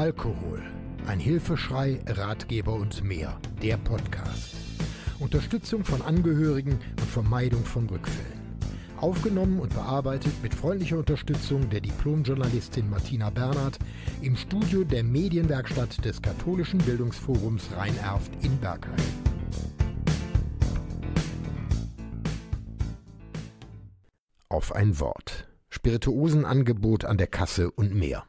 Alkohol. Ein Hilfeschrei, Ratgeber und mehr. Der Podcast. Unterstützung von Angehörigen und Vermeidung von Rückfällen. Aufgenommen und bearbeitet mit freundlicher Unterstützung der Diplomjournalistin Martina Bernhard im Studio der Medienwerkstatt des Katholischen Bildungsforums Rhein-Erft in Bergheim. Auf ein Wort. Spirituosenangebot an der Kasse und mehr.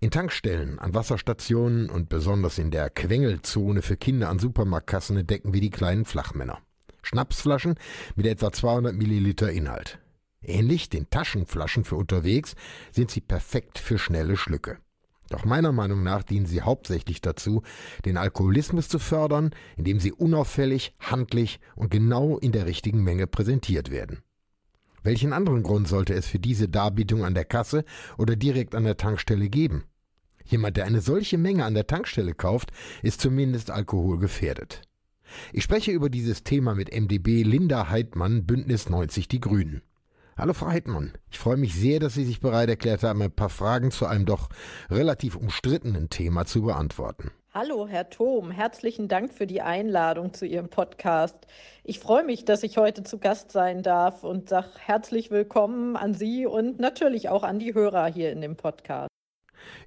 In Tankstellen, an Wasserstationen und besonders in der Quengelzone für Kinder an Supermarktkassen entdecken wir die kleinen Flachmänner. Schnapsflaschen mit etwa 200 Milliliter Inhalt. Ähnlich den Taschenflaschen für unterwegs sind sie perfekt für schnelle Schlücke. Doch meiner Meinung nach dienen sie hauptsächlich dazu, den Alkoholismus zu fördern, indem sie unauffällig, handlich und genau in der richtigen Menge präsentiert werden. Welchen anderen Grund sollte es für diese Darbietung an der Kasse oder direkt an der Tankstelle geben? Jemand, der eine solche Menge an der Tankstelle kauft, ist zumindest alkoholgefährdet. Ich spreche über dieses Thema mit MdB Linda Heidmann, Bündnis 90 Die Grünen. Hallo Frau Heidmann, ich freue mich sehr, dass Sie sich bereit erklärt haben, ein paar Fragen zu einem doch relativ umstrittenen Thema zu beantworten. Hallo, Herr Thom. Herzlichen Dank für die Einladung zu Ihrem Podcast. Ich freue mich, dass ich heute zu Gast sein darf und sage herzlich willkommen an Sie und natürlich auch an die Hörer hier in dem Podcast.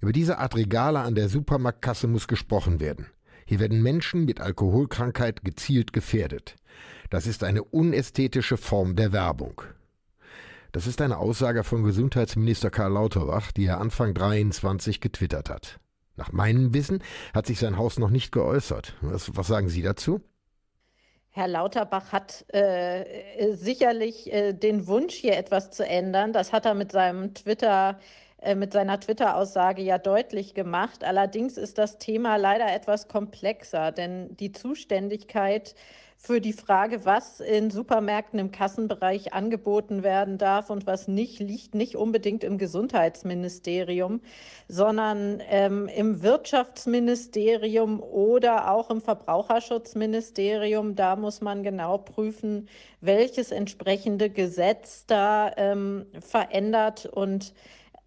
Über diese Art Regale an der Supermarktkasse muss gesprochen werden. Hier werden Menschen mit Alkoholkrankheit gezielt gefährdet. Das ist eine unästhetische Form der Werbung. Das ist eine Aussage von Gesundheitsminister Karl Lauterbach, die er Anfang 23 getwittert hat. Nach meinem Wissen hat sich sein Haus noch nicht geäußert. Was, was sagen Sie dazu? Herr Lauterbach hat äh, sicherlich äh, den Wunsch, hier etwas zu ändern. Das hat er mit seinem Twitter, äh, mit seiner Twitter-Aussage ja deutlich gemacht. Allerdings ist das Thema leider etwas komplexer, denn die Zuständigkeit für die Frage, was in Supermärkten im Kassenbereich angeboten werden darf und was nicht, liegt nicht unbedingt im Gesundheitsministerium, sondern ähm, im Wirtschaftsministerium oder auch im Verbraucherschutzministerium. Da muss man genau prüfen, welches entsprechende Gesetz da ähm, verändert und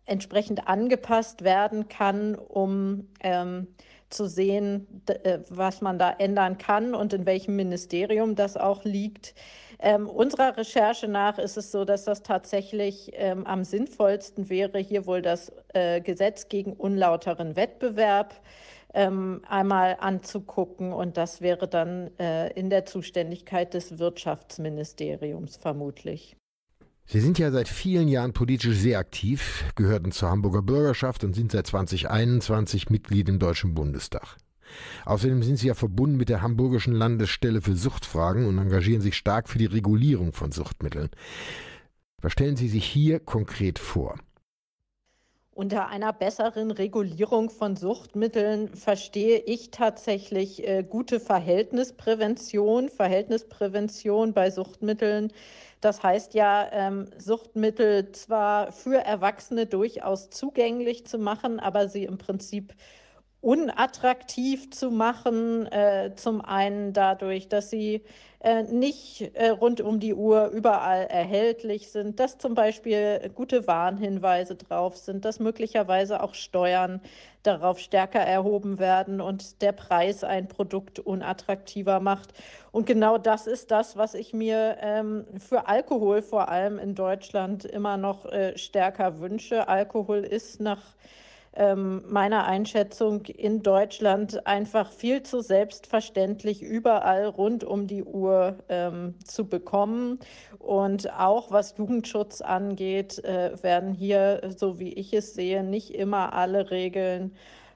entsprechend angepasst werden kann, um ähm, zu sehen, äh, was man da ändern kann und in welchem Ministerium das auch liegt. Ähm, unserer Recherche nach ist es so, dass das tatsächlich ähm, am sinnvollsten wäre, hier wohl das äh, Gesetz gegen unlauteren Wettbewerb ähm, einmal anzugucken. Und das wäre dann äh, in der Zuständigkeit des Wirtschaftsministeriums vermutlich. Sie sind ja seit vielen Jahren politisch sehr aktiv, gehörten zur Hamburger Bürgerschaft und sind seit 2021 Mitglied im Deutschen Bundestag. Außerdem sind Sie ja verbunden mit der Hamburgischen Landesstelle für Suchtfragen und engagieren sich stark für die Regulierung von Suchtmitteln. Was stellen Sie sich hier konkret vor? Unter einer besseren Regulierung von Suchtmitteln verstehe ich tatsächlich äh, gute Verhältnisprävention, Verhältnisprävention bei Suchtmitteln. Das heißt ja, ähm, Suchtmittel zwar für Erwachsene durchaus zugänglich zu machen, aber sie im Prinzip unattraktiv zu machen. Äh, zum einen dadurch, dass sie äh, nicht äh, rund um die Uhr überall erhältlich sind, dass zum Beispiel gute Warnhinweise drauf sind, dass möglicherweise auch Steuern darauf stärker erhoben werden und der Preis ein Produkt unattraktiver macht. Und genau das ist das, was ich mir ähm, für Alkohol vor allem in Deutschland immer noch äh, stärker wünsche. Alkohol ist nach ähm, meiner Einschätzung in Deutschland einfach viel zu selbstverständlich überall rund um die Uhr ähm, zu bekommen. Und auch was Jugendschutz angeht, äh, werden hier, so wie ich es sehe, nicht immer alle Regeln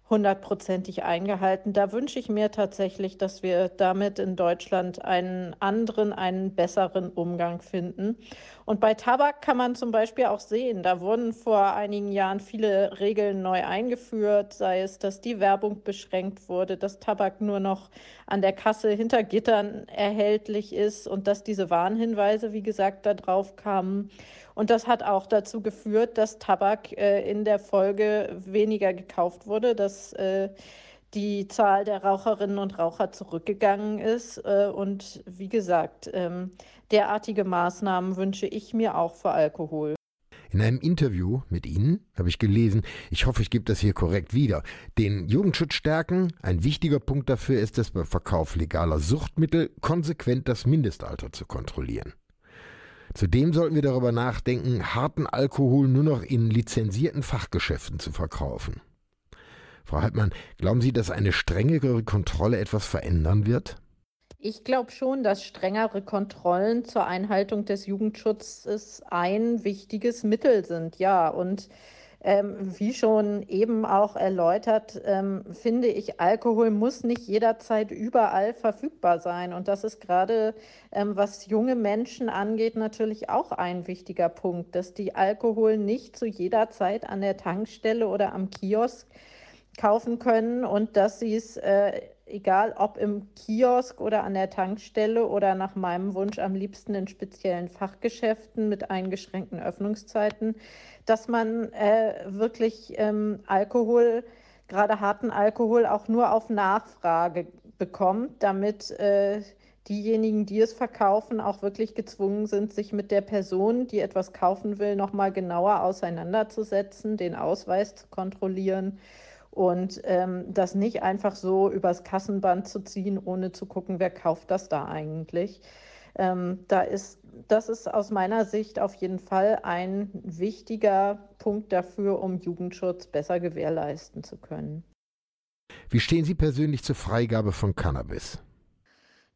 hundertprozentig eingehalten. Da wünsche ich mir tatsächlich, dass wir damit in Deutschland einen anderen, einen besseren Umgang finden. Und bei Tabak kann man zum Beispiel auch sehen, da wurden vor einigen Jahren viele Regeln neu eingeführt, sei es, dass die Werbung beschränkt wurde, dass Tabak nur noch an der Kasse hinter Gittern erhältlich ist und dass diese Warnhinweise, wie gesagt, da drauf kamen. Und das hat auch dazu geführt, dass Tabak äh, in der Folge weniger gekauft wurde, dass äh, die Zahl der Raucherinnen und Raucher zurückgegangen ist. Äh, und wie gesagt, ähm, derartige Maßnahmen wünsche ich mir auch für Alkohol. In einem Interview mit Ihnen habe ich gelesen, ich hoffe, ich gebe das hier korrekt wieder, den Jugendschutz stärken. Ein wichtiger Punkt dafür ist es, beim Verkauf legaler Suchtmittel konsequent das Mindestalter zu kontrollieren. Zudem sollten wir darüber nachdenken, harten Alkohol nur noch in lizenzierten Fachgeschäften zu verkaufen. Frau Haltmann, glauben Sie, dass eine strengere Kontrolle etwas verändern wird? Ich glaube schon, dass strengere Kontrollen zur Einhaltung des Jugendschutzes ein wichtiges Mittel sind. Ja, und ähm, wie schon eben auch erläutert, ähm, finde ich, Alkohol muss nicht jederzeit überall verfügbar sein. Und das ist gerade, ähm, was junge Menschen angeht, natürlich auch ein wichtiger Punkt, dass die Alkohol nicht zu jeder Zeit an der Tankstelle oder am Kiosk kaufen können und dass sie es, äh, egal ob im Kiosk oder an der Tankstelle oder nach meinem Wunsch am liebsten in speziellen Fachgeschäften mit eingeschränkten Öffnungszeiten, dass man äh, wirklich ähm, Alkohol, gerade harten Alkohol, auch nur auf Nachfrage bekommt, damit äh, diejenigen, die es verkaufen, auch wirklich gezwungen sind, sich mit der Person, die etwas kaufen will, nochmal genauer auseinanderzusetzen, den Ausweis zu kontrollieren und ähm, das nicht einfach so übers Kassenband zu ziehen, ohne zu gucken, wer kauft das da eigentlich. Ähm, da ist, das ist aus meiner Sicht auf jeden Fall ein wichtiger Punkt dafür, um Jugendschutz besser gewährleisten zu können. Wie stehen Sie persönlich zur Freigabe von Cannabis?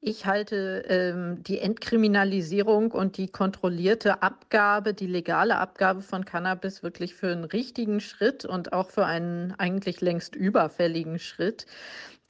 Ich halte ähm, die Entkriminalisierung und die kontrollierte Abgabe, die legale Abgabe von Cannabis wirklich für einen richtigen Schritt und auch für einen eigentlich längst überfälligen Schritt.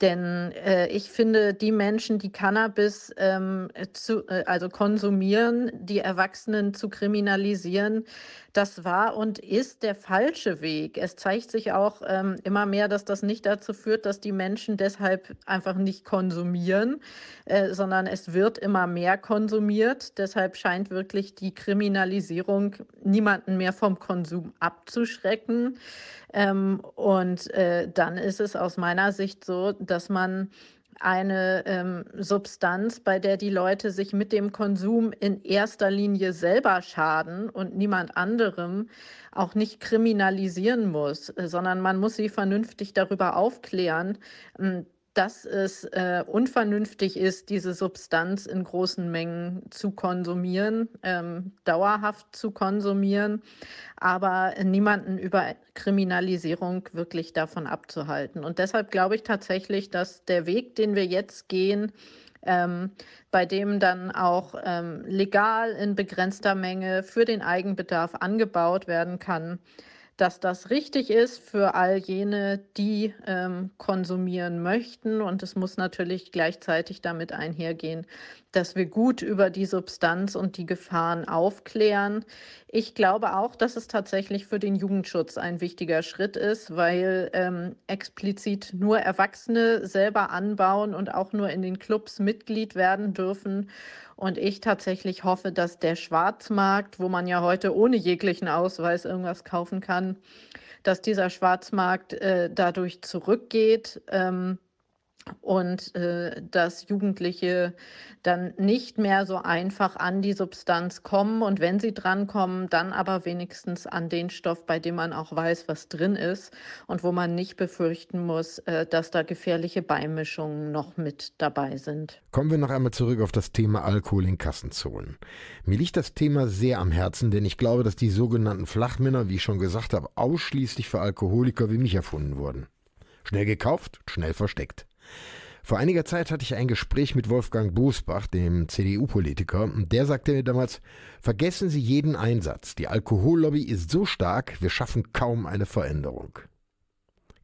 Denn äh, ich finde, die Menschen, die Cannabis ähm, zu, äh, also konsumieren, die Erwachsenen zu kriminalisieren, das war und ist der falsche Weg. Es zeigt sich auch ähm, immer mehr, dass das nicht dazu führt, dass die Menschen deshalb einfach nicht konsumieren, äh, sondern es wird immer mehr konsumiert. Deshalb scheint wirklich die Kriminalisierung niemanden mehr vom Konsum abzuschrecken. Ähm, und äh, dann ist es aus meiner Sicht so, dass man eine ähm, Substanz, bei der die Leute sich mit dem Konsum in erster Linie selber schaden und niemand anderem auch nicht kriminalisieren muss, sondern man muss sie vernünftig darüber aufklären, ähm, dass es äh, unvernünftig ist, diese Substanz in großen Mengen zu konsumieren, ähm, dauerhaft zu konsumieren, aber niemanden über Kriminalisierung wirklich davon abzuhalten. Und deshalb glaube ich tatsächlich, dass der Weg, den wir jetzt gehen, ähm, bei dem dann auch ähm, legal in begrenzter Menge für den Eigenbedarf angebaut werden kann, dass das richtig ist für all jene, die ähm, konsumieren möchten. Und es muss natürlich gleichzeitig damit einhergehen, dass wir gut über die Substanz und die Gefahren aufklären. Ich glaube auch, dass es tatsächlich für den Jugendschutz ein wichtiger Schritt ist, weil ähm, explizit nur Erwachsene selber anbauen und auch nur in den Clubs Mitglied werden dürfen. Und ich tatsächlich hoffe, dass der Schwarzmarkt, wo man ja heute ohne jeglichen Ausweis irgendwas kaufen kann, dass dieser Schwarzmarkt äh, dadurch zurückgeht. Ähm, und äh, dass Jugendliche dann nicht mehr so einfach an die Substanz kommen und wenn sie drankommen, dann aber wenigstens an den Stoff, bei dem man auch weiß, was drin ist und wo man nicht befürchten muss, äh, dass da gefährliche Beimischungen noch mit dabei sind. Kommen wir noch einmal zurück auf das Thema Alkohol in Kassenzonen. Mir liegt das Thema sehr am Herzen, denn ich glaube, dass die sogenannten Flachmänner, wie ich schon gesagt habe, ausschließlich für Alkoholiker wie mich erfunden wurden. Schnell gekauft, schnell versteckt. Vor einiger Zeit hatte ich ein Gespräch mit Wolfgang Bosbach, dem CDU-Politiker, und der sagte mir damals, vergessen Sie jeden Einsatz. Die Alkohollobby ist so stark, wir schaffen kaum eine Veränderung.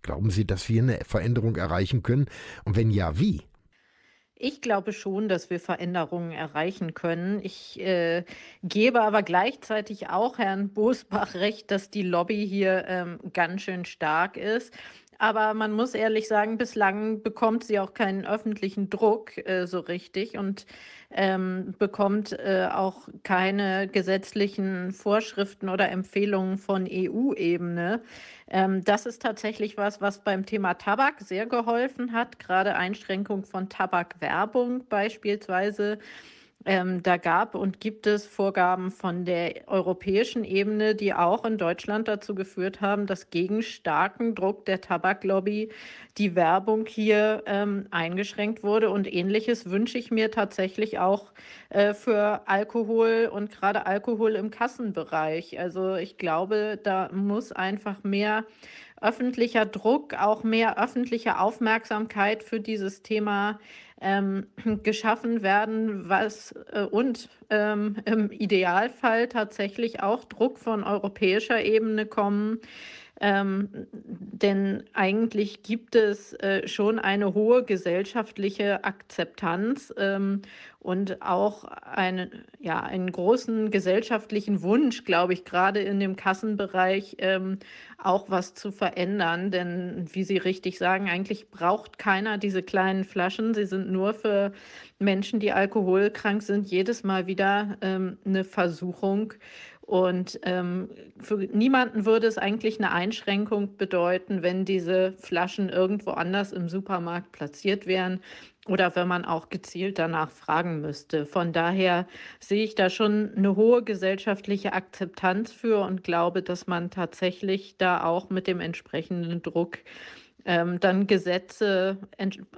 Glauben Sie, dass wir eine Veränderung erreichen können? Und wenn ja, wie? Ich glaube schon, dass wir Veränderungen erreichen können. Ich äh, gebe aber gleichzeitig auch Herrn Bosbach recht, dass die Lobby hier ähm, ganz schön stark ist. Aber man muss ehrlich sagen, bislang bekommt sie auch keinen öffentlichen Druck äh, so richtig und ähm, bekommt äh, auch keine gesetzlichen Vorschriften oder Empfehlungen von EU-Ebene. Ähm, das ist tatsächlich was, was beim Thema Tabak sehr geholfen hat, gerade Einschränkung von Tabakwerbung beispielsweise Ähm, da gab und gibt es Vorgaben von der europäischen Ebene, die auch in Deutschland dazu geführt haben, dass gegen starken Druck der Tabaklobby die Werbung hier ähm, eingeschränkt wurde. Und ähnliches wünsche ich mir tatsächlich auch äh, für Alkohol und gerade Alkohol im Kassenbereich. Also ich glaube, da muss einfach mehr öffentlicher Druck, auch mehr öffentliche Aufmerksamkeit für dieses Thema ähm, geschaffen werden, was äh, und ähm, im Idealfall tatsächlich auch Druck von europäischer Ebene kommen. Ähm, denn eigentlich gibt es äh, schon eine hohe gesellschaftliche Akzeptanz ähm, und auch eine, ja, einen großen gesellschaftlichen Wunsch, glaube ich, gerade in dem Kassenbereich ähm, auch was zu verändern. Denn wie Sie richtig sagen, eigentlich braucht keiner diese kleinen Flaschen. Sie sind nur für Menschen, die alkoholkrank sind, jedes Mal wieder ähm, eine Versuchung. Und ähm, für niemanden würde es eigentlich eine Einschränkung bedeuten, wenn diese Flaschen irgendwo anders im Supermarkt platziert wären oder wenn man auch gezielt danach fragen müsste. Von daher sehe ich da schon eine hohe gesellschaftliche Akzeptanz für und glaube, dass man tatsächlich da auch mit dem entsprechenden Druck ähm, dann Gesetze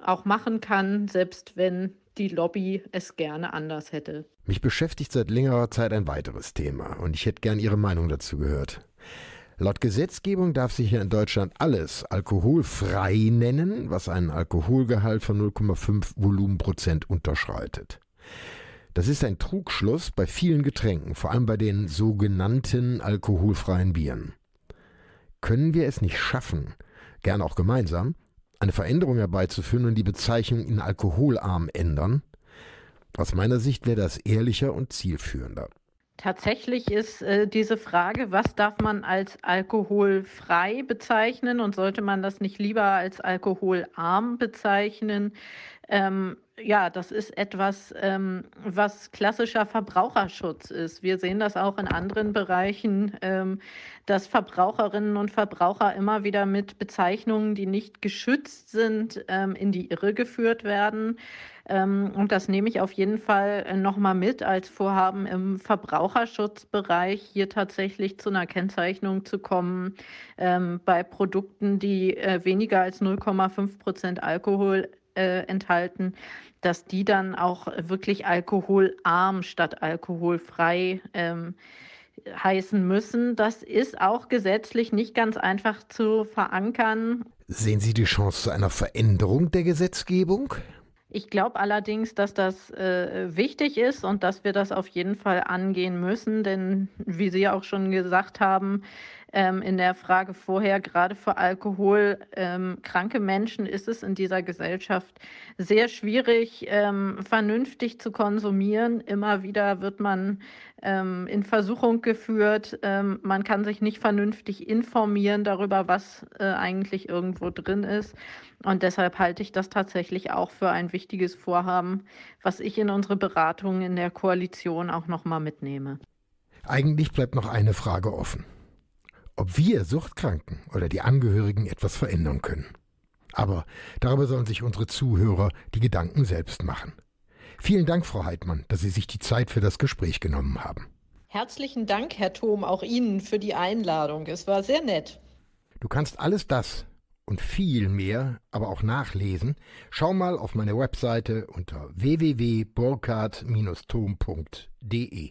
auch machen kann, selbst wenn die Lobby es gerne anders hätte. Mich beschäftigt seit längerer Zeit ein weiteres Thema und ich hätte gern Ihre Meinung dazu gehört. Laut Gesetzgebung darf sich hier in Deutschland alles alkoholfrei nennen, was einen Alkoholgehalt von 0,5 Volumenprozent unterschreitet. Das ist ein Trugschluss bei vielen Getränken, vor allem bei den sogenannten alkoholfreien Bieren. Können wir es nicht schaffen, gern auch gemeinsam, eine Veränderung herbeizuführen und die Bezeichnung in alkoholarm ändern? Aus meiner Sicht wäre das ehrlicher und zielführender. Tatsächlich ist äh, diese Frage, was darf man als alkoholfrei bezeichnen und sollte man das nicht lieber als alkoholarm bezeichnen, ähm, ja, das ist etwas, ähm, was klassischer Verbraucherschutz ist. Wir sehen das auch in anderen Bereichen, ähm, dass Verbraucherinnen und Verbraucher immer wieder mit Bezeichnungen, die nicht geschützt sind, ähm, in die Irre geführt werden. Ähm, und das nehme ich auf jeden Fall äh, nochmal mit als Vorhaben im Verbraucherschutzbereich, hier tatsächlich zu einer Kennzeichnung zu kommen ähm, bei Produkten, die äh, weniger als 0,5 Prozent Alkohol äh, enthalten, dass die dann auch wirklich alkoholarm statt alkoholfrei ähm, heißen müssen. Das ist auch gesetzlich nicht ganz einfach zu verankern. Sehen Sie die Chance zu einer Veränderung der Gesetzgebung? Ich glaube allerdings, dass das äh, wichtig ist und dass wir das auf jeden Fall angehen müssen, denn wie Sie auch schon gesagt haben, ähm, in der Frage vorher, gerade für alkoholkranke ähm, Menschen ist es in dieser Gesellschaft sehr schwierig, ähm, vernünftig zu konsumieren. Immer wieder wird man ähm, in Versuchung geführt. Ähm, man kann sich nicht vernünftig informieren darüber, was äh, eigentlich irgendwo drin ist. Und deshalb halte ich das tatsächlich auch für ein wichtiges Vorhaben, was ich in unsere Beratungen in der Koalition auch nochmal mitnehme. Eigentlich bleibt noch eine Frage offen ob wir Suchtkranken oder die Angehörigen etwas verändern können. Aber darüber sollen sich unsere Zuhörer die Gedanken selbst machen. Vielen Dank, Frau Heidmann, dass Sie sich die Zeit für das Gespräch genommen haben. Herzlichen Dank, Herr Thom, auch Ihnen für die Einladung. Es war sehr nett. Du kannst alles das und viel mehr aber auch nachlesen. Schau mal auf meine Webseite unter www.burkhard-tom.de.